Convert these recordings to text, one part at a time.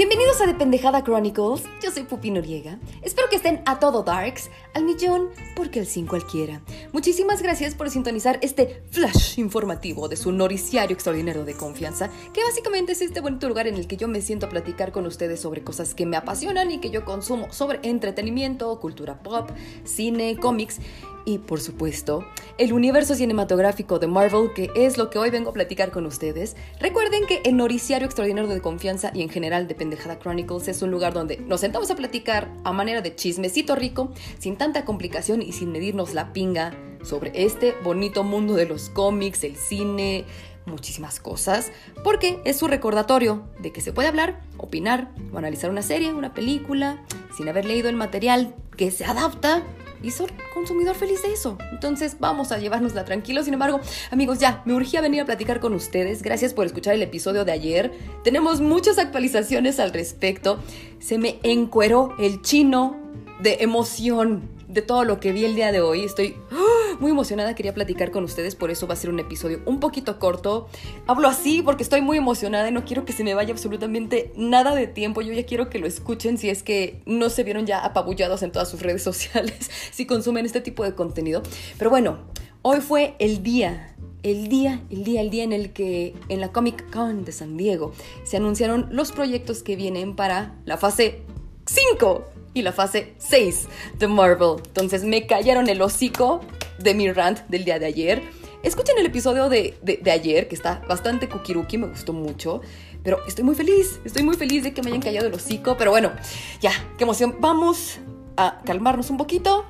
Bienvenidos a The Pendejada Chronicles, yo soy Pupi Noriega. Espero que estén a todo darks, al millón, porque al sin cualquiera. Muchísimas gracias por sintonizar este flash informativo de su noriciario extraordinario de confianza, que básicamente es este bonito lugar en el que yo me siento a platicar con ustedes sobre cosas que me apasionan y que yo consumo, sobre entretenimiento, cultura pop, cine, cómics y por supuesto, el universo cinematográfico de Marvel, que es lo que hoy vengo a platicar con ustedes. Recuerden que el Noriciario Extraordinario de Confianza y en general de Pendejada Chronicles es un lugar donde nos sentamos a platicar a manera de chismecito rico, sin tanta complicación y sin medirnos la pinga sobre este bonito mundo de los cómics, el cine, muchísimas cosas, porque es su recordatorio de que se puede hablar, opinar o analizar una serie, una película, sin haber leído el material que se adapta y soy consumidor feliz de eso. Entonces vamos a llevárnosla tranquilo. Sin embargo, amigos, ya me urgía venir a platicar con ustedes. Gracias por escuchar el episodio de ayer. Tenemos muchas actualizaciones al respecto. Se me encueró el chino de emoción de todo lo que vi el día de hoy. Estoy ¡ah! Muy emocionada, quería platicar con ustedes, por eso va a ser un episodio un poquito corto. Hablo así porque estoy muy emocionada y no quiero que se me vaya absolutamente nada de tiempo. Yo ya quiero que lo escuchen si es que no se vieron ya apabullados en todas sus redes sociales, si consumen este tipo de contenido. Pero bueno, hoy fue el día el día, el día, el día en el que en la Comic Con de San Diego se anunciaron los proyectos que vienen para la fase 5 y la fase 6 de Marvel. Entonces me callaron el hocico de mi rant del día de ayer. Escuchen el episodio de, ayer, que está bastante kukiruki, me gustó mucho. Pero estoy muy feliz, estoy muy feliz de que me hayan callado el hocico. Pero bueno, ya, qué emoción. Vamos a calmarnos un poquito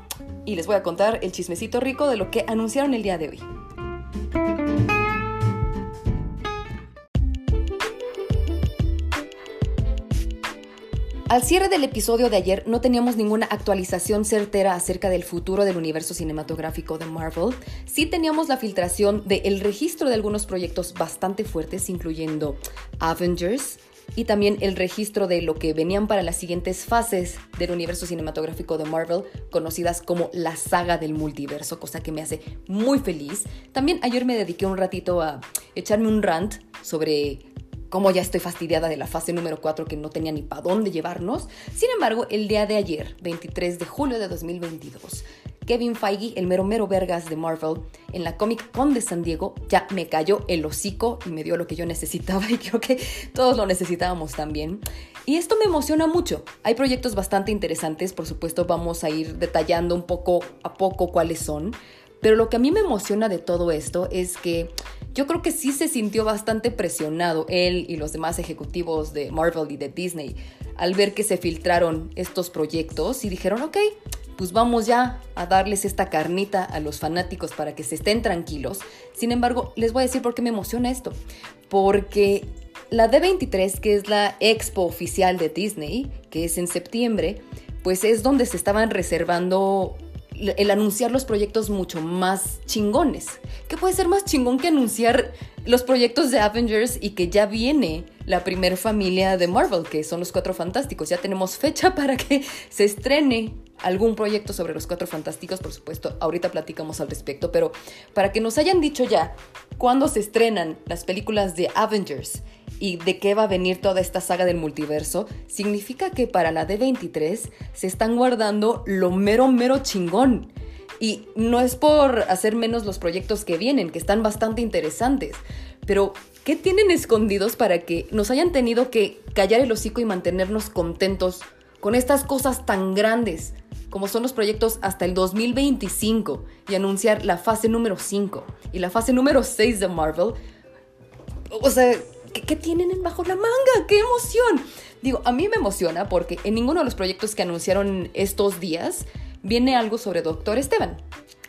y les voy a contar el chismecito rico de lo que anunciaron el día de hoy. Al cierre del episodio de ayer no teníamos ninguna actualización certera acerca del futuro del universo cinematográfico de Marvel. Sí teníamos la filtración del registro de algunos proyectos bastante fuertes, incluyendo Avengers, y también el registro de lo que venían para las siguientes fases del universo cinematográfico de Marvel, conocidas como la saga del multiverso, cosa que me hace muy feliz. También ayer me dediqué un ratito a echarme un rant sobre como ya estoy fastidiada de la fase número 4 que no tenía ni para dónde llevarnos. Sin embargo, el día de ayer, 23 de julio de 2022, Kevin Feige, el mero mero vergas de Marvel, en la Comic Con de San Diego, ya me cayó el hocico y me dio lo que yo necesitaba y creo que todos lo necesitábamos también. Y esto me emociona mucho. Hay proyectos bastante interesantes, por supuesto vamos a ir detallando un poco a poco cuáles son. Pero lo que a mí me emociona de todo esto es que yo creo que sí se sintió bastante presionado él y los demás ejecutivos de Marvel y de Disney al ver que se filtraron estos proyectos y dijeron, ok, pues vamos ya a darles esta carnita a los fanáticos para que se estén tranquilos. Sin embargo, les voy a decir por qué me emociona esto. Porque la D23, que es la expo oficial de Disney, que es en septiembre, pues es donde se estaban reservando el anunciar los proyectos mucho más chingones. ¿Qué puede ser más chingón que anunciar los proyectos de Avengers y que ya viene la primer familia de Marvel, que son los Cuatro Fantásticos? Ya tenemos fecha para que se estrene algún proyecto sobre los Cuatro Fantásticos, por supuesto, ahorita platicamos al respecto, pero para que nos hayan dicho ya cuándo se estrenan las películas de Avengers y de qué va a venir toda esta saga del multiverso, significa que para la D23 se están guardando lo mero, mero chingón. Y no es por hacer menos los proyectos que vienen, que están bastante interesantes, pero ¿qué tienen escondidos para que nos hayan tenido que callar el hocico y mantenernos contentos con estas cosas tan grandes como son los proyectos hasta el 2025 y anunciar la fase número 5 y la fase número 6 de Marvel? O sea, ¿Qué, tienen bajo la manga? ¡Qué emoción! Digo, a mí me emociona porque en ninguno de los proyectos que anunciaron estos días viene algo sobre Doctor Esteban.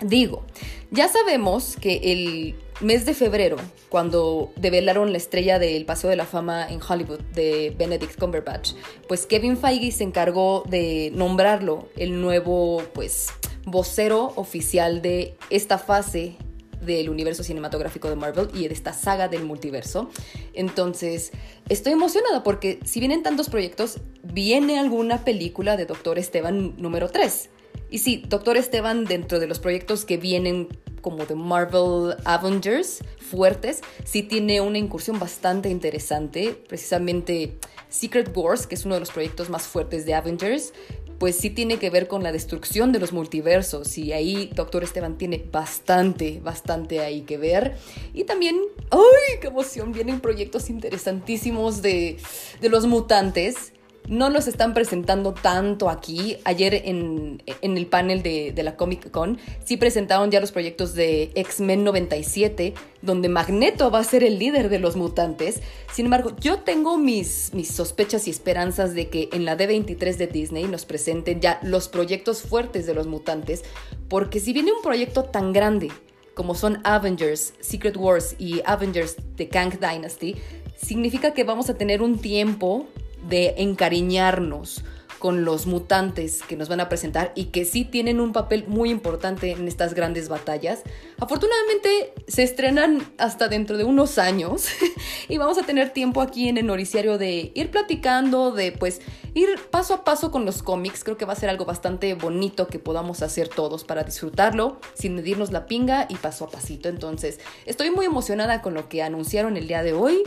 Digo, ya sabemos que el mes de febrero, cuando develaron la estrella del Paseo de la Fama en Hollywood de Benedict Cumberbatch, pues Kevin Feige se encargó de nombrarlo el nuevo, pues, vocero oficial de esta fase del universo cinematográfico de Marvel y de esta saga del multiverso. Entonces, estoy emocionada porque si vienen tantos proyectos, viene alguna película de Doctor Esteban número 3. Y sí, Doctor Esteban, dentro de los proyectos que vienen como de Marvel Avengers fuertes, sí tiene una incursión bastante interesante. Precisamente Secret Wars, que es uno de los proyectos más fuertes de Avengers, pues sí tiene que ver con la destrucción de los multiversos y ahí Doctor Esteban tiene bastante, bastante ahí que ver. Y también, ¡ay, qué emoción! Vienen proyectos interesantísimos de, de los mutantes no los están presentando tanto aquí. Ayer en, el panel de, la Comic Con sí presentaron ya los proyectos de X-Men 97, donde Magneto va a ser el líder de los mutantes. Sin embargo, yo tengo mis, mis sospechas y esperanzas de que en la D23 de Disney nos presenten ya los proyectos fuertes de los mutantes, porque si viene un proyecto tan grande como son Avengers, Secret Wars y Avengers The Kang Dynasty, significa que vamos a tener un tiempo de encariñarnos con los mutantes que nos van a presentar y que sí tienen un papel muy importante en estas grandes batallas. Afortunadamente se estrenan hasta dentro de unos años y vamos a tener tiempo aquí en el noticiario de ir platicando, de pues ir paso a paso con los cómics. Creo que va a ser algo bastante bonito que podamos hacer todos para disfrutarlo sin medirnos la pinga y paso a pasito. Entonces estoy muy emocionada con lo que anunciaron el día de hoy.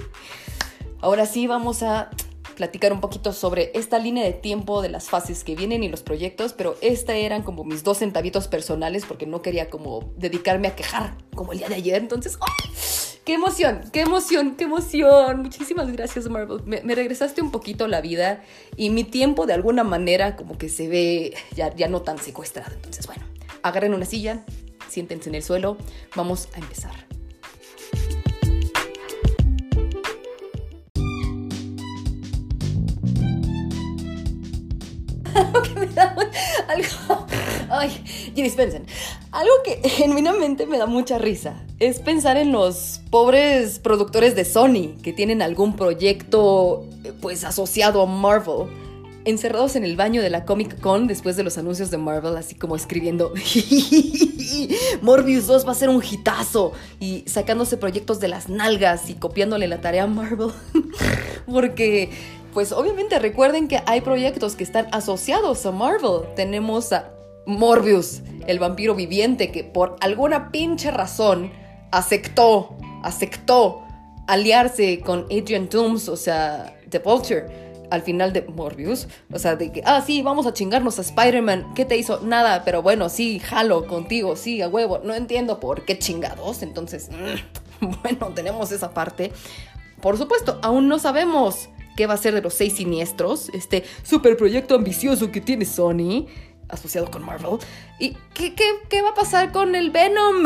Ahora sí vamos a platicar un poquito sobre esta línea de tiempo de las fases que vienen y los proyectos, pero esta eran como mis dos centavitos personales porque no quería como dedicarme a quejar como el día de ayer. Entonces, ¡qué emoción! ¡Qué emoción! ¡Qué emoción! Muchísimas gracias, Marvel. Me, regresaste un poquito la vida y mi tiempo de alguna manera como que se ve ya, ya no tan secuestrado. Entonces, bueno, agarren una silla, siéntense en el suelo, vamos a empezar. algo, ay, dispensen, algo que genuinamente me da mucha risa es pensar en los pobres productores de Sony que tienen algún proyecto pues asociado a Marvel encerrados en el baño de la Comic Con después de los anuncios de Marvel, así como escribiendo Morbius 2 va a ser un hitazo y sacándose proyectos de las nalgas y copiándole la tarea a Marvel. Porque pues obviamente recuerden que hay proyectos que están asociados a Marvel. Tenemos a Morbius, el vampiro viviente, que por alguna pinche razón aceptó, aceptó aliarse con Adrian Toomes, o sea, The Vulture, al final de Morbius. O sea, de que, ah, sí, vamos a chingarnos a Spider-Man. ¿Qué te hizo? Nada, pero bueno, sí, jalo contigo, sí, a huevo. No entiendo por qué chingados. Entonces, bueno, tenemos esa parte. Por supuesto, aún no sabemos qué va a ser de los seis siniestros, este super proyecto ambicioso que tiene Sony, asociado con Marvel. ¿Y qué, qué, va a pasar con el Venom?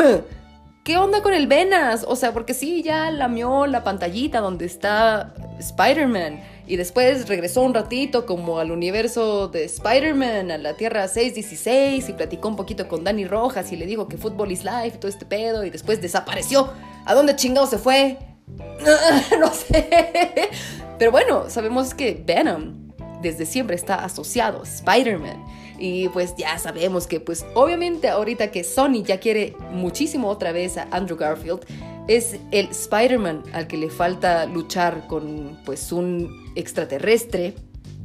¿Qué onda con el Venas? O sea, porque sí, ya lamió la pantallita donde está Spider-Man. Y después regresó un ratito como al universo de Spider-Man, a la Tierra 616, y platicó un poquito con Danny Rojas y le dijo que Football is Life y todo este pedo, y después desapareció. ¿A dónde chingado se fue? no sé. Pero bueno, sabemos que Venom desde siempre está asociado a Spider-Man. Y pues ya sabemos que pues obviamente ahorita que Sony ya quiere muchísimo otra vez a Andrew Garfield, es el Spider-Man al que le falta luchar con pues un extraterrestre.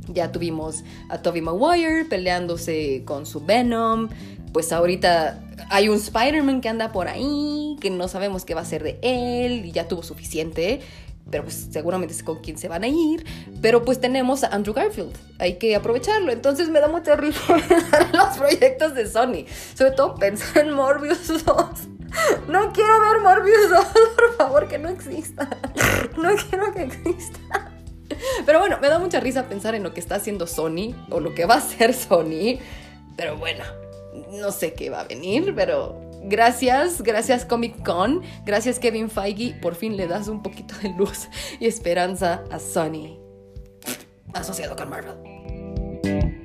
Ya tuvimos a Tobey Maguire peleándose con su Venom. Pues ahorita hay un Spider-Man que anda por ahí, que no sabemos qué va a ser de él y ya tuvo suficiente pero pues seguramente es con quien se van a ir. Pero pues tenemos a Andrew Garfield, hay que aprovecharlo. Entonces me da mucha risa los proyectos de Sony, sobre todo pensar en Morbius 2. No quiero ver Morbius 2, por favor, que no exista. No quiero que exista. Pero bueno, me da mucha risa pensar en lo que está haciendo Sony o lo que va a hacer Sony. Pero bueno, no sé qué va a venir, pero Gracias, gracias Comic Con, gracias Kevin Feige, por fin le das un poquito de luz y esperanza a Sony, asociado con Marvel.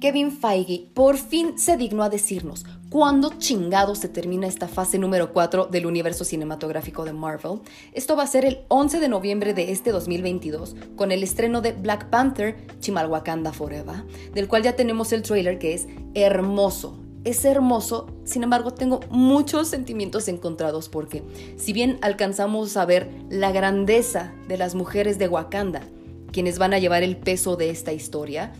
Kevin Feige por fin se dignó a decirnos cuándo chingado se termina esta fase número 4 del universo cinematográfico de Marvel. Esto va a ser el 11 de noviembre de este 2022 con el estreno de Black Panther Chimalwakanda Forever, del cual ya tenemos el trailer que es hermoso. es hermoso, sin embargo tengo muchos sentimientos encontrados porque si bien alcanzamos a ver la grandeza de las mujeres de Wakanda, quienes van a llevar el peso de esta historia,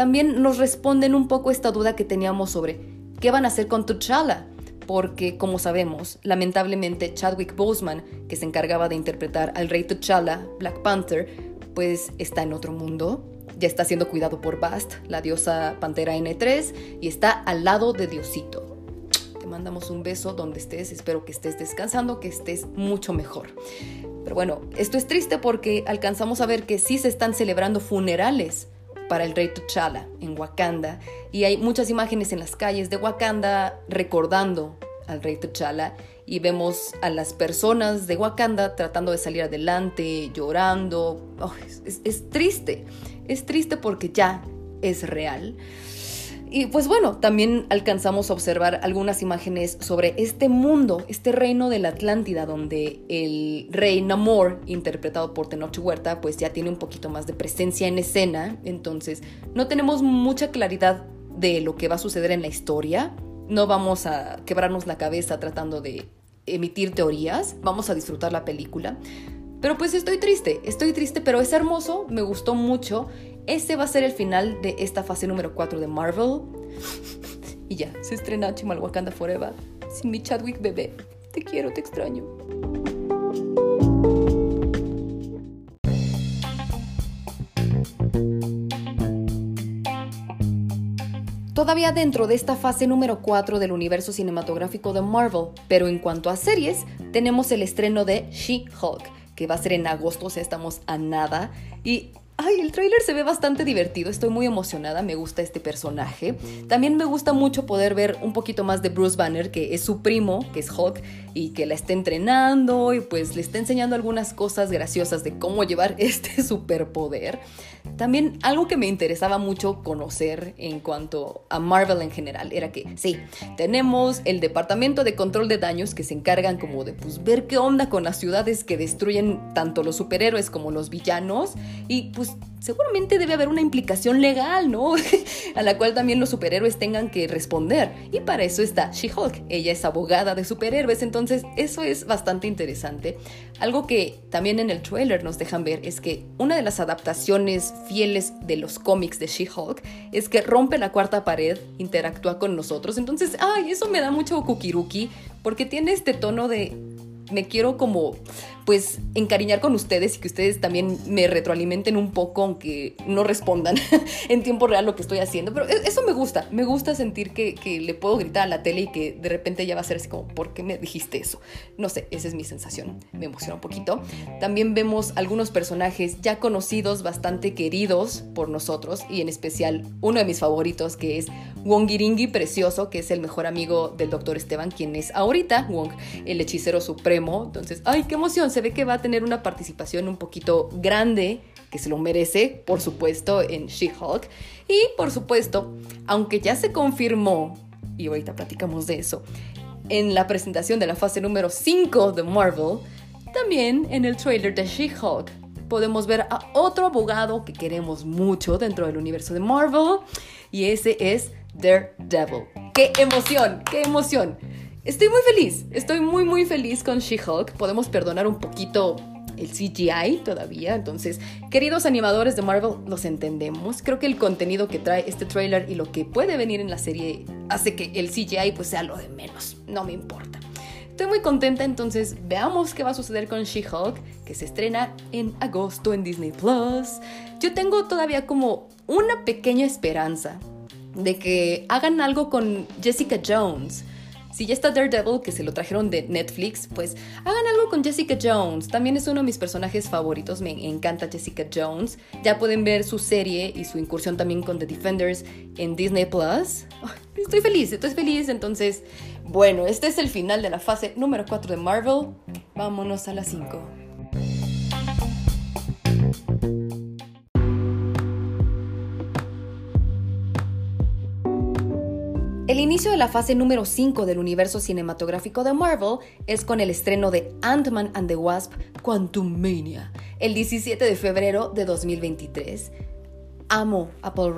también nos responden un poco esta duda que teníamos sobre qué van a hacer con T'Challa, porque como sabemos, lamentablemente Chadwick Boseman, que se encargaba de interpretar al rey T'Challa, Black Panther, pues está en otro mundo, ya está siendo cuidado por Bast, la diosa pantera N3, y está al lado de Diosito. Te mandamos un beso donde estés, espero que estés descansando, que estés mucho mejor. Pero bueno, esto es triste porque alcanzamos a ver que sí se están celebrando funerales para el rey T'Challa en Wakanda y hay muchas imágenes en las calles de Wakanda recordando al rey T'Challa y vemos a las personas de Wakanda tratando de salir adelante, llorando. es, es triste, es triste porque ya es real. Y pues bueno, también alcanzamos a observar algunas imágenes sobre este mundo, este reino de la Atlántida, donde el rey Namor, interpretado por Tenoch Huerta, pues ya tiene un poquito más de presencia en escena. Entonces, no tenemos mucha claridad de lo que va a suceder en la historia. No vamos a quebrarnos la cabeza tratando de emitir teorías. Vamos a disfrutar la película. Pero pues estoy triste, estoy triste, pero es hermoso, me gustó mucho ese va a ser el final de esta fase número 4 de Marvel. y ya, se estrena Chimalhuacanda Forever. Sin mi Chadwick bebé. Te quiero, te extraño. Todavía dentro de esta fase número 4 del universo cinematográfico de Marvel, pero en cuanto a series, tenemos el estreno de She-Hulk, que va a ser en agosto, o sea, estamos a nada. Y Ay, el tráiler se ve bastante divertido, estoy muy emocionada, me gusta este personaje. También me gusta mucho poder ver un poquito más de Bruce Banner, que es su primo, que es Hulk, y que la está entrenando y pues le está enseñando algunas cosas graciosas de cómo llevar este superpoder. También algo que me interesaba mucho conocer en cuanto a Marvel en general era que sí, tenemos el departamento de control de daños que se encargan como de pues ver qué onda con las ciudades que destruyen tanto los superhéroes como los villanos y pues seguramente debe haber una implicación legal, ¿no? a la cual también los superhéroes tengan que responder. Y para eso está She-Hulk. Ella es abogada de superhéroes, entonces eso es bastante interesante. Algo que también en el trailer nos dejan ver es que una de las adaptaciones fieles de los cómics de She-Hulk es que rompe la cuarta pared, interactúa con nosotros. Entonces, ay, eso me da mucho kukiruki porque tiene este tono de me quiero como pues encariñar con ustedes y que ustedes también me retroalimenten un poco, aunque no respondan en tiempo real lo que estoy haciendo. Pero e-, eso me gusta, me gusta sentir que, que, le puedo gritar a la tele y que de repente ya va a ser así como, ¿por qué me dijiste eso? No sé, esa es mi sensación, me emociona un poquito. También vemos algunos personajes ya conocidos, bastante queridos por nosotros y en especial uno de mis favoritos que es Wongiringi Precioso, que es el mejor amigo del doctor Esteban, quien es ahorita Wong, el hechicero supremo. Entonces, ¡ay, qué emoción! Se ve que va a tener una participación un poquito grande, que se lo merece, por supuesto, en She-Hulk. Y por supuesto, aunque ya se confirmó, y ahorita platicamos de eso, en la presentación de la fase número 5 de Marvel, también en el trailer de She-Hulk podemos ver a otro abogado que queremos mucho dentro del universo de Marvel, y ese es Daredevil. ¡Qué emoción! ¡Qué emoción! Estoy muy feliz, estoy muy muy feliz con She-Hulk. Podemos perdonar un poquito el CGI todavía. Entonces, queridos animadores de Marvel, los entendemos. Creo que el contenido que trae este trailer y lo que puede venir en la serie hace que el CGI pues sea lo de menos. No me importa. Estoy muy contenta, entonces veamos qué va a suceder con She-Hulk, que se estrena en agosto en Disney Plus. Yo tengo todavía como una pequeña esperanza de que hagan algo con Jessica Jones si ya está Daredevil, que se lo trajeron de Netflix, pues hagan algo con Jessica Jones. También es uno de mis personajes favoritos, me encanta Jessica Jones. Ya pueden ver su serie y su incursión también con The Defenders en Disney Plus. Estoy feliz, estoy feliz. Entonces, bueno, este es el final de la fase número 4 de Marvel. Vámonos a las 5. El inicio de la fase número 5 del universo cinematográfico de Marvel es con el estreno de Ant-Man and the Wasp Quantumania el 17 de febrero de 2023. Amo a Paul.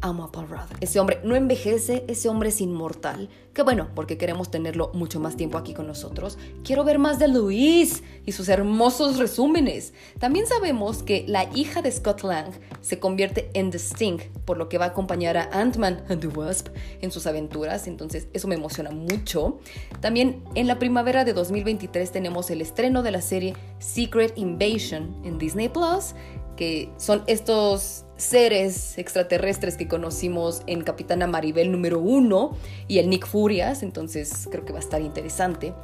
Amo a Paul Rudd. Ese hombre no envejece, ese hombre es inmortal. Qué bueno, porque queremos tenerlo mucho más tiempo aquí con nosotros. Quiero ver más de Luis y sus hermosos resúmenes. También sabemos que la hija de Scott Lang se convierte en The Sting, por lo que va a acompañar a Ant-Man and the Wasp en sus aventuras, entonces eso me emociona mucho. También en la primavera de 2023 tenemos el estreno de la serie Secret Invasion en Disney Plus, que son estos seres extraterrestres que conocimos en Capitana Maribel número 1 y el Nick Furias, entonces creo que va a estar interesante.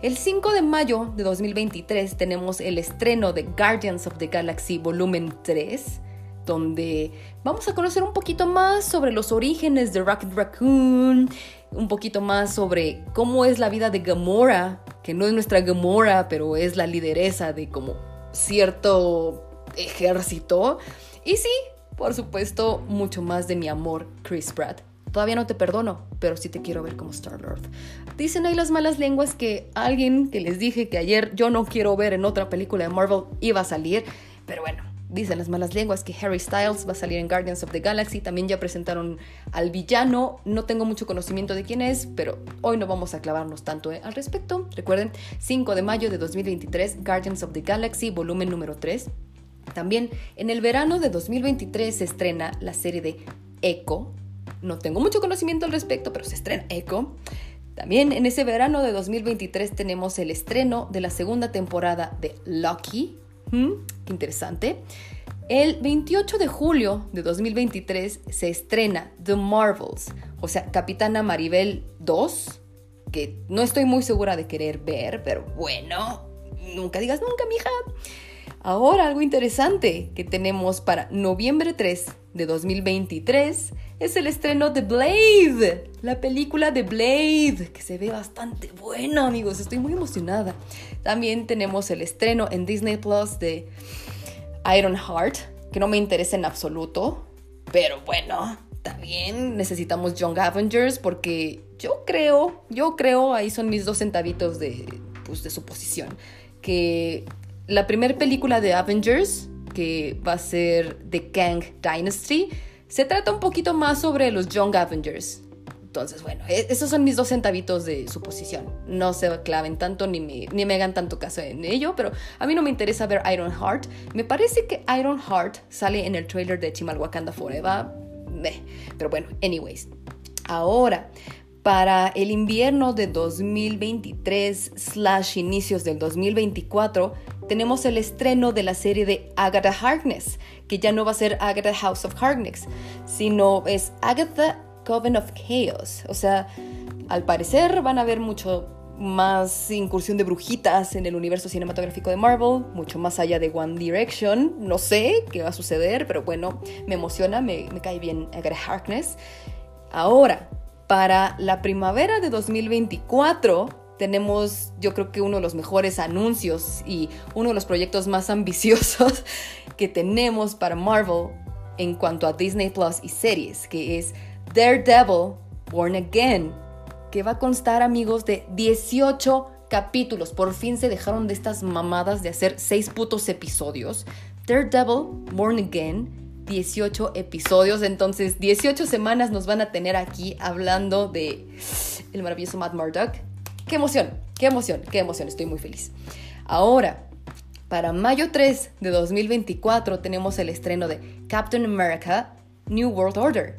El 5 de mayo de 2023 tenemos el estreno de Guardians of the Galaxy volumen 3, donde vamos a conocer un poquito más sobre los orígenes de Rocket Raccoon, un poquito más sobre cómo es la vida de Gamora, que no es nuestra Gamora, pero es la lideresa de como cierto ejército. Y sí, por supuesto, mucho más de mi amor, Chris Pratt. Todavía no te perdono, pero sí te quiero ver como Star-Lord. Dicen ahí las malas lenguas que alguien que les dije que ayer yo no quiero ver en otra película de Marvel iba a salir, pero bueno, dicen las malas lenguas que Harry Styles va a salir en Guardians of the Galaxy. También ya presentaron al villano. No tengo mucho conocimiento de quién es, pero hoy no vamos a clavarnos tanto eh, al respecto. Recuerden, 5 de mayo de 2023, Guardians of the Galaxy, volumen número 3. También en el verano de 2023 se estrena la serie de Echo. No tengo mucho conocimiento al respecto, pero se estrena Echo. También en ese verano de 2023 tenemos el estreno de la segunda temporada de Lucky. ¿Mm? Qué interesante. El 28 de julio de 2023 se estrena The Marvels, o sea, Capitana Maribel 2, que no estoy muy segura de querer ver, pero bueno, nunca digas nunca, mija. Ahora algo interesante que tenemos para noviembre 3 de 2023 es el estreno de Blade, la película de Blade, que se ve bastante buena amigos, estoy muy emocionada. También tenemos el estreno en Disney Plus de Iron Heart, que no me interesa en absoluto, pero bueno, también necesitamos Young Avengers porque yo creo, yo creo, ahí son mis dos centavitos de, pues, de suposición, que la primera película de Avengers, que va a ser The Kang Dynasty, se trata un poquito más sobre los Young Avengers. Entonces, bueno, e-, esos son mis dos centavitos de suposición. No se claven tanto ni me, ni me hagan tanto caso en ello, pero a mí no me interesa ver Iron Heart. Me parece que Iron Heart sale en el trailer de Chimalwakanda Forever. Pero bueno, anyways. Ahora, para el invierno de 2023 slash inicios del 2024 tenemos el estreno de la serie de Agatha Harkness, que ya no va a ser Agatha House of Harkness, sino es Agatha Coven of Chaos. O sea, al parecer van a haber mucho más incursión de brujitas en el universo cinematográfico de Marvel, mucho más allá de One Direction. No sé qué va a suceder, pero bueno, me emociona, me, me cae bien Agatha Harkness. Ahora, para la primavera de 2024 tenemos yo creo que uno de los mejores anuncios y uno de los proyectos más ambiciosos que tenemos para Marvel en cuanto a Disney Plus y series, que es Daredevil Born Again, que va a constar amigos de 18 capítulos. Por fin se dejaron de estas mamadas de hacer 6 putos episodios. Daredevil Born Again 18 episodios, entonces 18 semanas nos van a tener aquí hablando de el maravilloso Matt Murdock. Qué emoción, qué emoción, qué emoción, estoy muy feliz. Ahora, para mayo 3 de 2024 tenemos el estreno de Captain America New World Order.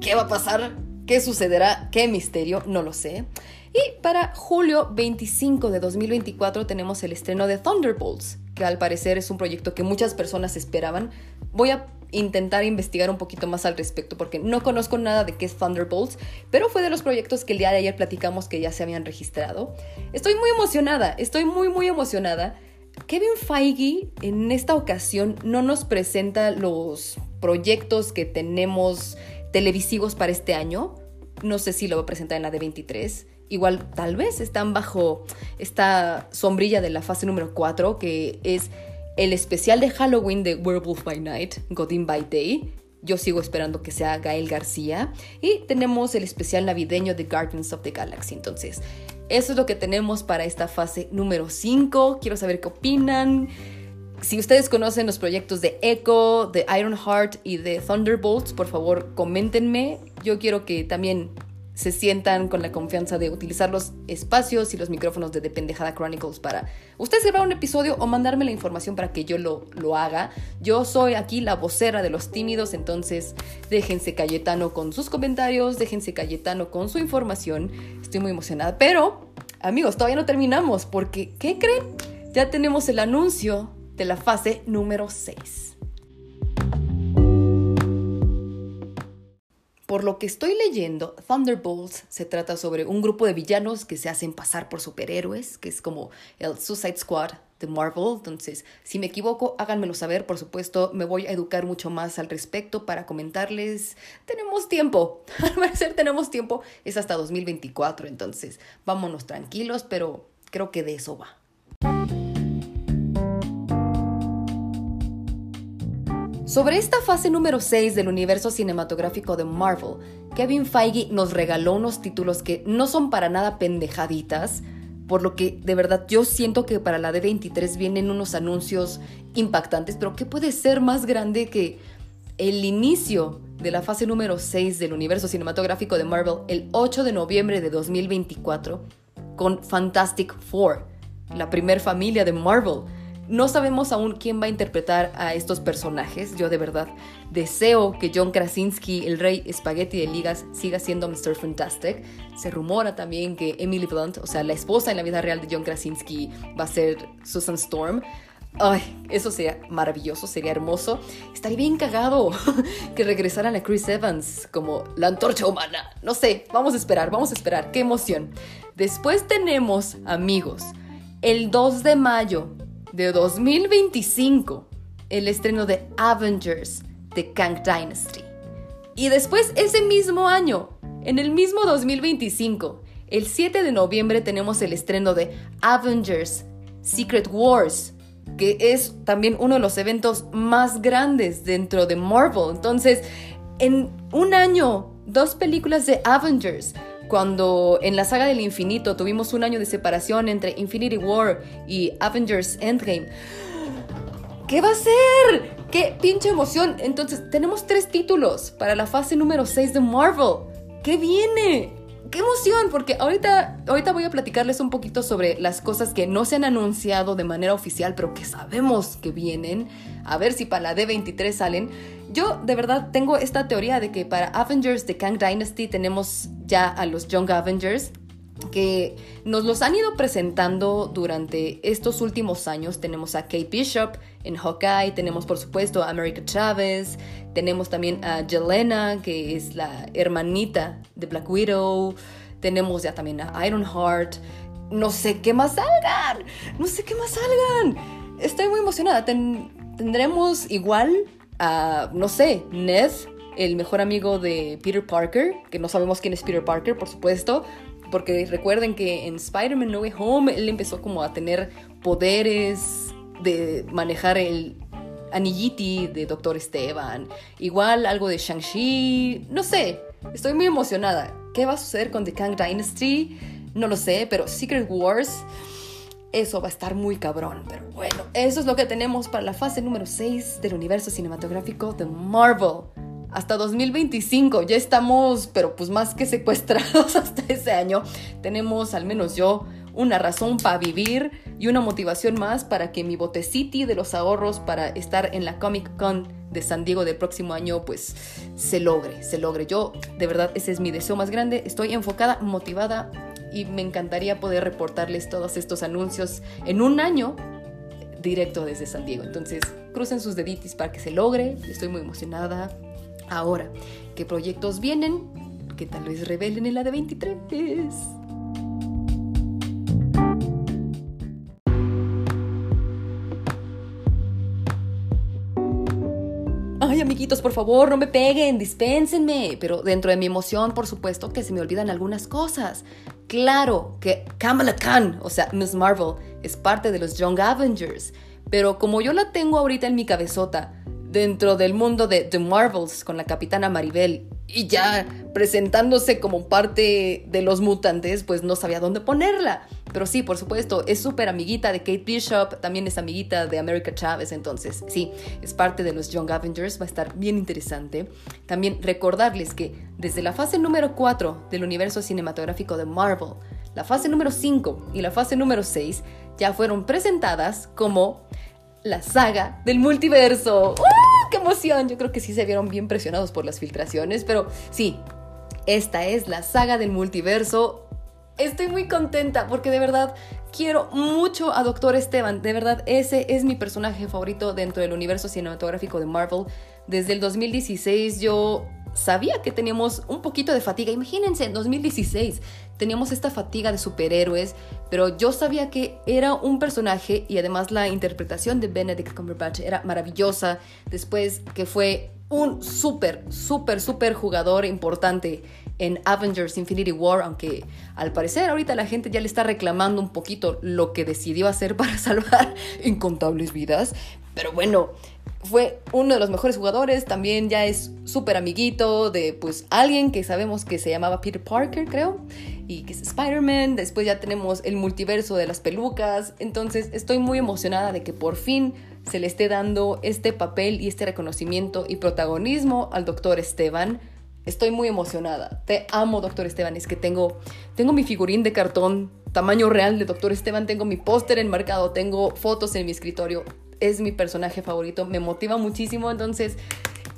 ¿Qué va a pasar? ¿Qué sucederá? ¿Qué misterio? No lo sé. Y para julio 25 de 2024 tenemos el estreno de Thunderbolts, que al parecer es un proyecto que muchas personas esperaban. Voy a intentar investigar un poquito más al respecto porque no conozco nada de qué es Thunderbolts, pero fue de los proyectos que el día de ayer platicamos que ya se habían registrado. Estoy muy emocionada, estoy muy muy emocionada. Kevin Feige en esta ocasión no nos presenta los proyectos que tenemos televisivos para este año. No sé si lo va a presentar en la de 23. Igual tal vez están bajo esta sombrilla de la fase número 4 que es el especial de Halloween de Werewolf by Night, Godin by Day. Yo sigo esperando que sea Gael García. Y tenemos el especial navideño de Guardians of the Galaxy. Entonces, eso es lo que tenemos para esta fase número 5. Quiero saber qué opinan. si ustedes conocen los proyectos de Echo, de Ironheart y de Thunderbolts, por favor, coméntenme. Yo quiero que también se sientan con la confianza de utilizar los espacios y los micrófonos de Dependejada Chronicles para ustedes grabar un episodio o mandarme la información para que yo lo, lo haga. Yo soy aquí la vocera de los tímidos, entonces déjense Cayetano con sus comentarios, déjense Cayetano con su información. Estoy muy emocionada, pero amigos, todavía no terminamos porque, ¿qué creen? Ya tenemos el anuncio de la fase número 6. Por lo que estoy leyendo, Thunderbolts se trata sobre un grupo de villanos que se hacen pasar por superhéroes, que es como el Suicide Squad de Marvel. Entonces, si me equivoco, háganmelo saber. Por supuesto, me voy a educar mucho más al respecto para comentarles. Tenemos tiempo. Al parecer tenemos tiempo. Es hasta 2024. Entonces, vámonos tranquilos, pero creo que de eso va. Sobre esta fase número 6 del universo cinematográfico de Marvel, Kevin Feige nos regaló unos títulos que no son para nada pendejaditas, por lo que de verdad yo siento que para la D23 vienen unos anuncios impactantes, pero ¿qué puede ser más grande que el inicio de la fase número 6 del universo cinematográfico de Marvel el 8 de noviembre de 2024 con Fantastic Four, la primer familia de Marvel? No sabemos aún quién va a interpretar a estos personajes. Yo de verdad deseo que John Krasinski, el rey espagueti de ligas, siga siendo Mr. Fantastic. Se rumora también que Emily Blunt, o sea, la esposa en la vida real de John Krasinski, va a ser Susan Storm. Ay, eso sería maravilloso, sería hermoso. Estaría bien cagado que regresaran a Chris Evans como la antorcha humana. No sé, vamos a esperar, vamos a esperar. Qué emoción. Después tenemos, amigos, el 2 de mayo de 2025 el estreno de Avengers de Kang Dynasty. Y después ese mismo año, en el mismo 2025, el 7 de noviembre tenemos el estreno de Avengers Secret Wars, que es también uno de los eventos más grandes dentro de Marvel. Entonces, en un año, dos películas de Avengers cuando en la saga del infinito tuvimos un año de separación entre Infinity War y Avengers Endgame. ¿Qué va a ser? ¡Qué pinche emoción! Entonces, tenemos tres títulos para la fase número 6 de Marvel. ¿Qué viene? ¡Qué emoción! Porque ahorita, ahorita voy a platicarles un poquito sobre las cosas que no se han anunciado de manera oficial, pero que sabemos que vienen. A ver si para la D23 salen. Yo de verdad tengo esta teoría de que para Avengers de Kang Dynasty tenemos ya a los Young Avengers que nos los han ido presentando durante estos últimos años. Tenemos a Kate Bishop en Hawkeye, tenemos por supuesto a America Chavez, tenemos también a Jelena, que es la hermanita de Black Widow, tenemos ya también a Ironheart. No sé qué más salgan, no sé qué más salgan. Estoy muy emocionada. tendremos igual no sé, Ned, el mejor amigo de Peter Parker, que no sabemos quién es Peter Parker, por supuesto, porque recuerden que en Spider-Man No Way Home él empezó como a tener poderes de manejar el anilliti de Doctor Esteban, igual algo de Shang-Chi, no sé, estoy muy emocionada. ¿Qué va a suceder con The Kang Dynasty? No lo sé, pero Secret Wars eso va a estar muy cabrón. Pero bueno, eso es lo que tenemos para la fase número 6 del universo cinematográfico de Marvel. Hasta 2025 ya estamos, pero pues más que secuestrados hasta ese año. Tenemos, al menos yo, una razón para vivir y una motivación más para que mi botecity de los ahorros para estar en la Comic Con de San Diego del próximo año pues se logre, se logre. Yo de verdad ese es mi deseo más grande. Estoy enfocada, motivada y me encantaría poder reportarles todos estos anuncios en un año directo desde San Diego. Entonces, crucen sus deditos para que se logre. Estoy muy emocionada. Ahora, ¿qué proyectos vienen? Que tal vez revelen en la de 23. Ay, amiguitos, por favor, no me peguen, dispénsenme. Pero dentro de mi emoción, por supuesto, que se me olvidan algunas cosas. Claro que Kamala Khan, o sea, Miss Marvel, es parte de los Young Avengers, pero como yo la tengo ahorita en mi cabezota, dentro del mundo de The Marvels con la capitana Maribel y ya presentándose como parte de los mutantes, pues no sabía dónde ponerla. Pero sí, por supuesto, es súper amiguita de Kate Bishop, también es amiguita de America Chavez, entonces sí, es parte de los Young Avengers, va a estar bien interesante. También recordarles que desde la fase número 4 del universo cinematográfico de Marvel, la fase número 5 y la fase número 6 ya fueron presentadas como la saga del multiverso. ¡Uh! ¡Qué emoción! Yo creo que sí se vieron bien presionados por las filtraciones, pero sí, esta es la saga del multiverso. Estoy muy contenta porque de verdad quiero mucho a Doctor Esteban. De verdad, ese es mi personaje favorito dentro del universo cinematográfico de Marvel. Desde el 2016 yo sabía que teníamos un poquito de fatiga. Imagínense, en 2016 teníamos esta fatiga de superhéroes, pero yo sabía que era un personaje y además la interpretación de Benedict Cumberbatch era maravillosa. Después que fue un súper, súper, súper jugador importante en Avengers Infinity War, aunque al parecer ahorita la gente ya le está reclamando un poquito lo que decidió hacer para salvar incontables vidas. Pero bueno, fue uno de los mejores jugadores, también ya es súper amiguito de pues alguien que sabemos que se llamaba Peter Parker, creo, y que es Spider-Man, después ya tenemos el multiverso de las pelucas, entonces estoy muy emocionada de que por fin se le esté dando este papel y este reconocimiento y protagonismo al doctor Esteban. Estoy muy emocionada. Te amo, doctor Esteban. Es que tengo, tengo mi figurín de cartón tamaño real de doctor Esteban, tengo mi póster enmarcado, tengo fotos en mi escritorio. Es mi personaje favorito, me motiva muchísimo. Entonces,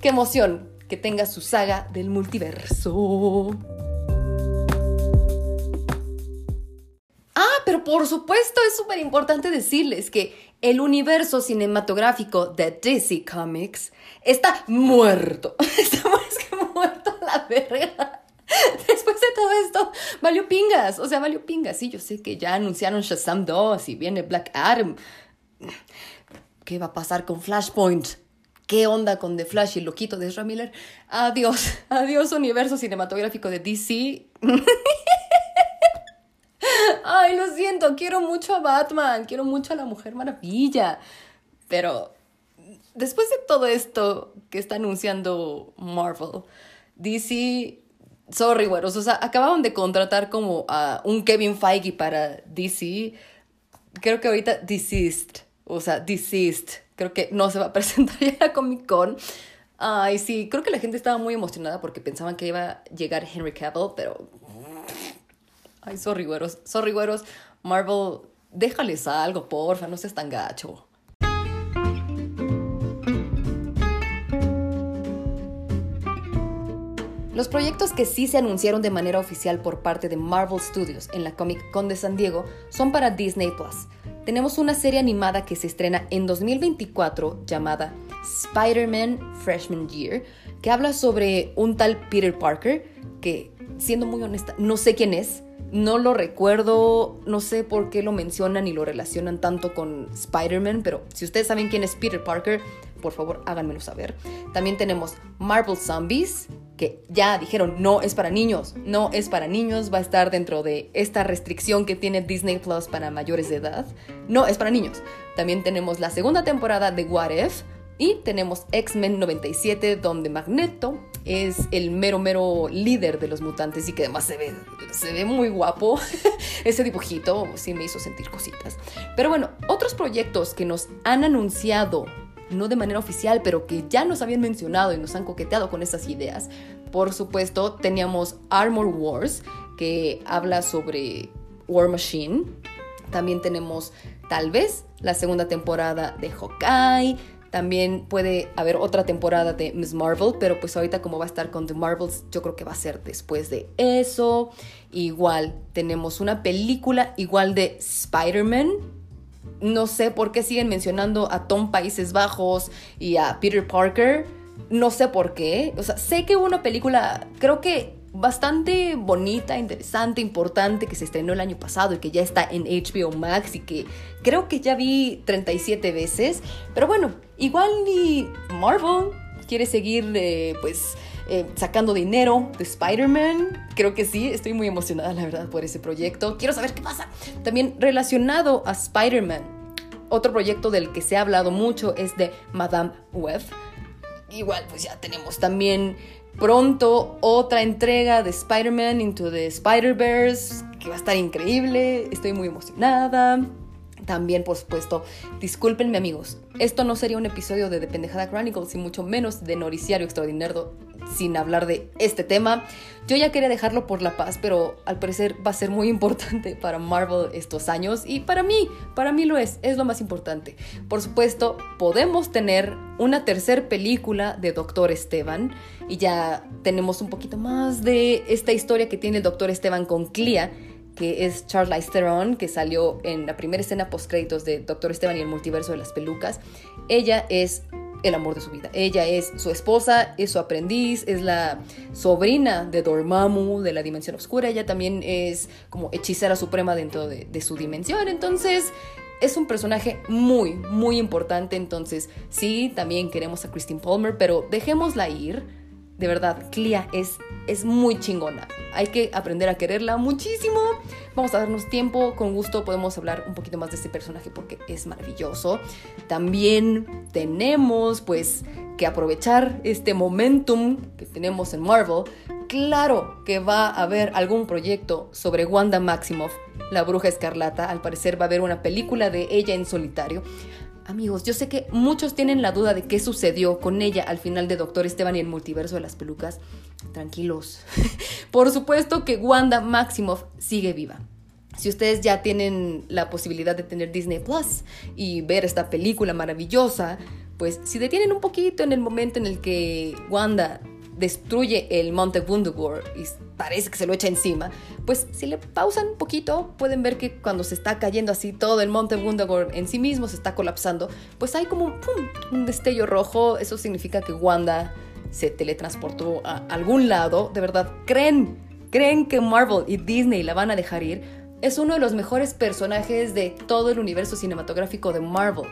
qué emoción que tenga su saga del multiverso. Ah, pero por supuesto es súper importante decirles que el universo cinematográfico de DC Comics está muerto. Está más que muerto la verga. Después de todo esto, valió pingas. O sea, valió pingas. Sí, yo sé que ya anunciaron Shazam 2 y viene Black Adam. ¿Qué va a pasar con Flashpoint? ¿Qué onda con The Flash y el loquito de Ezra Miller? Adiós, adiós universo cinematográfico de DC. Ay, lo siento, quiero mucho a Batman, quiero mucho a la Mujer Maravilla. Pero después de todo esto que está anunciando Marvel, DC, sorry, güeros, o sea, acababan de contratar como a un Kevin Feige para DC. Creo que ahorita Deceased, o sea, Deceased, creo que no se va a presentar ya a Comic Con. Ay, sí, creo que la gente estaba muy emocionada porque pensaban que iba a llegar Henry Cavill, pero Ay, sorry, güeros. Marvel, déjales algo, porfa, no seas tan gacho. Los proyectos que sí se anunciaron de manera oficial por parte de Marvel Studios en la Comic Con de San Diego son para Disney Plus. Tenemos una serie animada que se estrena en 2024 llamada Spider-Man Freshman Year, que habla sobre un tal Peter Parker que, siendo muy honesta, no sé quién es, no lo recuerdo, no sé por qué lo mencionan y lo relacionan tanto con Spider-Man, pero si ustedes saben quién es Peter Parker, por favor háganmelo saber. También tenemos Marvel Zombies, que ya dijeron no es para niños, no es para niños, va a estar dentro de esta restricción que tiene Disney Plus para mayores de edad. No es para niños. También tenemos la segunda temporada de What If, y tenemos X-Men 97, donde Magneto es el mero, mero líder de los mutantes y que además se ve, se ve muy guapo. Ese dibujito sí me hizo sentir cositas. Pero bueno, otros proyectos que nos han anunciado, no de manera oficial, pero que ya nos habían mencionado y nos han coqueteado con esas ideas. Por supuesto, teníamos Armor Wars, que habla sobre War Machine. También tenemos tal vez la segunda temporada de Hawkeye. También puede haber otra temporada de Miss Marvel, pero pues ahorita como va a estar con The Marvels, yo creo que va a ser después de eso. Igual tenemos una película igual de Spider-Man. No sé por qué siguen mencionando a Tom Países Bajos y a Peter Parker. No sé por qué. O sea, sé que una película, creo que bastante bonita, interesante, importante que se estrenó el año pasado y que ya está en HBO Max y que creo que ya vi 37 veces. Pero bueno, igual ni Marvel quiere seguir eh, pues eh, sacando dinero de Spider-Man. Creo que sí, estoy muy emocionada la verdad por ese proyecto. Quiero saber qué pasa. También relacionado a Spider-Man, otro proyecto del que se ha hablado mucho es de Madame Web. Igual pues ya tenemos también pronto otra entrega de Spider-Man Into the Spider-Verse, que va a estar increíble, estoy muy emocionada. También, por supuesto, discúlpenme amigos, esto no sería un episodio de Dependejada Chronicles y mucho menos de Noriciario Extraordinario sin hablar de este tema. Yo ya quería dejarlo por la paz, pero al parecer va a ser muy importante para Marvel estos años y para mí, para mí lo es, es lo más importante. Por supuesto, podemos tener una tercera película de Doctor Esteban y ya tenemos un poquito más de esta historia que tiene el Doctor Esteban con Clea que es Charlize Theron, que salió en la primera escena post créditos de Doctor Esteban y el multiverso de las pelucas. Ella es el amor de su vida. Ella es su esposa, es su aprendiz, es la sobrina de Dormammu de la dimensión oscura. Ella también es como hechicera suprema dentro de, de su dimensión. Entonces, es un personaje muy, muy importante. Entonces, sí, también queremos a Christine Palmer, pero dejémosla ir de verdad, Clea es, es muy chingona. Hay que aprender a quererla muchísimo. Vamos a darnos tiempo, con gusto podemos hablar un poquito más de este personaje porque es maravilloso. También tenemos pues que aprovechar este momentum que tenemos en Marvel. Claro que va a haber algún proyecto sobre Wanda Maximoff, la bruja escarlata. Al parecer va a haber una película de ella en solitario. Amigos, yo sé que muchos tienen la duda de qué sucedió con ella al final de Doctor Esteban y el multiverso de las pelucas. Tranquilos. Por supuesto que Wanda Maximoff sigue viva. Si ustedes ya tienen la posibilidad de tener Disney Plus y ver esta película maravillosa, pues si detienen un poquito en el momento en el que Wanda destruye el Monte Wundagore y parece que se lo echa encima, pues si le pausan un poquito, pueden ver que cuando se está cayendo así todo el Monte Wundagore en sí mismo, se está colapsando, pues hay como un destello rojo, eso significa que Wanda se teletransportó a algún lado, de verdad, creen, creen que Marvel y Disney la van a dejar ir, es uno de los mejores personajes de todo el universo cinematográfico de Marvel.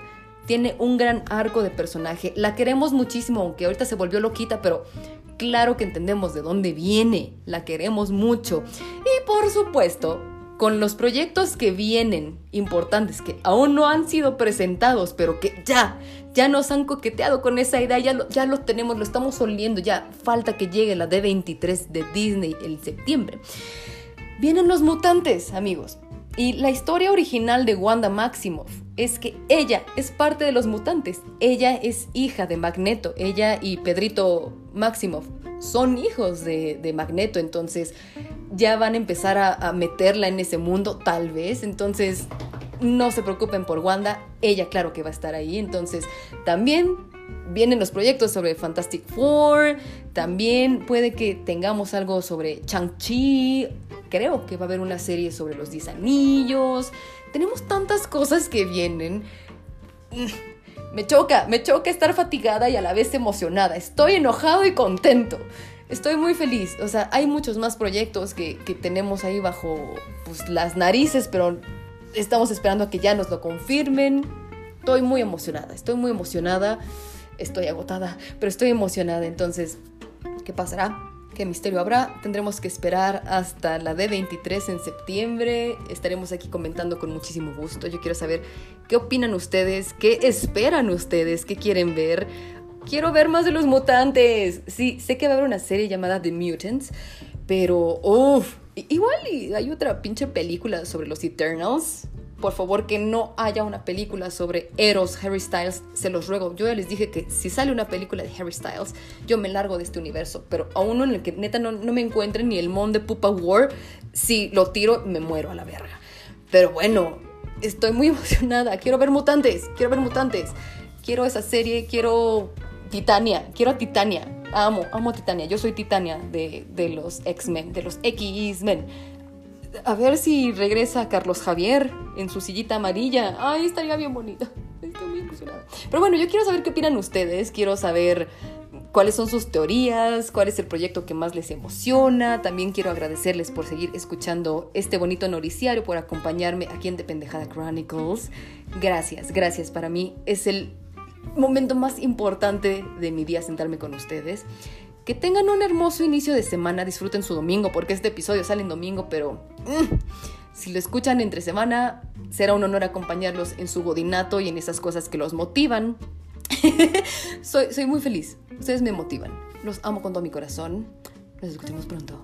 Tiene un gran arco de personaje. La queremos muchísimo, aunque ahorita se volvió loquita, pero claro que entendemos de dónde viene, la queremos mucho. Y por supuesto, con los proyectos que vienen importantes, que aún no han sido presentados, pero que ya, ya nos han coqueteado con esa idea, ya lo, ya tenemos, lo estamos oliendo, ya falta que llegue la D23 de Disney el septiembre. Vienen los mutantes, amigos. Y la historia original de Wanda Maximoff es que ella es parte de los mutantes. Ella es hija de Magneto. Ella y Pedrito Maximoff son hijos de, Magneto. Entonces ya van a empezar a, a meterla en ese mundo, tal vez. Entonces no se preocupen por Wanda. Ella, claro que va a estar ahí. Entonces también vienen los proyectos sobre Fantastic Four. También puede que tengamos algo sobre Chang-Chi. Creo que va a haber una serie sobre los 10 anillos. Tenemos tantas cosas que vienen. Me choca, me choca estar fatigada y a la vez emocionada. Estoy enojado y contento. Estoy muy feliz. O sea, hay muchos más proyectos que, tenemos ahí bajo pues, las narices, pero estamos esperando a que ya nos lo confirmen. Estoy muy emocionada, estoy muy emocionada. Estoy agotada, pero estoy emocionada. Entonces, ¿qué pasará? Qué misterio habrá. Tendremos que esperar hasta la D23 en septiembre. Estaremos aquí comentando con muchísimo gusto. Yo quiero saber qué opinan ustedes, qué esperan ustedes, qué quieren ver. Quiero ver más de los mutantes. Sí, sé que va a haber una serie llamada The Mutants, pero uff, igual hay otra pinche película sobre los Eternals por favor que no haya una película sobre Eros, Harry Styles, se los ruego. Yo ya les dije que si sale una película de Harry Styles, yo me largo de este universo, pero a uno en el que neta no, me encuentren ni el Mon de Pupa War, si lo tiro me muero a la verga. Pero bueno, estoy muy emocionada, quiero ver mutantes, quiero ver mutantes, quiero esa serie, quiero Titania, quiero a Titania. Amo, amo a Titania. Yo soy Titania de, de los X-Men, de los X-Men a ver si regresa Carlos Javier en su sillita amarilla. Ay, estaría bien bonita. Estoy muy emocionada. Pero bueno, yo quiero saber qué opinan ustedes. Quiero saber cuáles son sus teorías, cuál es el proyecto que más les emociona. También quiero agradecerles por seguir escuchando este bonito noriciario, por acompañarme aquí en Dependejada Chronicles. Gracias, gracias. Para mí es el momento más importante de mi día sentarme con ustedes. Que tengan un hermoso inicio de semana, disfruten su domingo, porque este episodio sale en domingo, pero mm, si lo escuchan entre semana, será un honor acompañarlos en su godinato y en esas cosas que los motivan. soy, soy muy feliz, ustedes me motivan, los amo con todo mi corazón, nos escuchamos pronto.